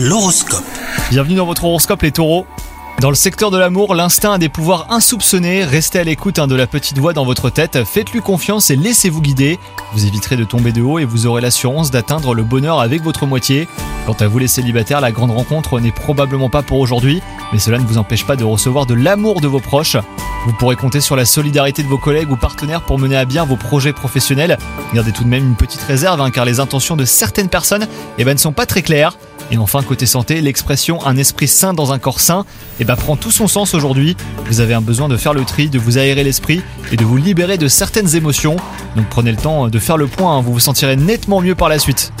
L'horoscope. Bienvenue dans votre horoscope les taureaux. Dans le secteur de l'amour, l'instinct a des pouvoirs insoupçonnés. Restez à l'écoute hein, de la petite voix dans votre tête. Faites-lui confiance et laissez-vous guider. Vous éviterez de tomber de haut et vous aurez l'assurance d'atteindre le bonheur avec votre moitié. Quant à vous les célibataires, la grande rencontre n'est probablement pas pour aujourd'hui, mais cela ne vous empêche pas de recevoir de l'amour de vos proches. Vous pourrez compter sur la solidarité de vos collègues ou partenaires pour mener à bien vos projets professionnels. Gardez tout de même une petite réserve hein, car les intentions de certaines personnes eh ben, ne sont pas très claires. Et enfin, côté santé, l'expression un esprit sain dans un corps sain eh ben, prend tout son sens aujourd'hui. Vous avez un besoin de faire le tri, de vous aérer l'esprit et de vous libérer de certaines émotions. Donc prenez le temps de faire le point, hein. vous vous sentirez nettement mieux par la suite.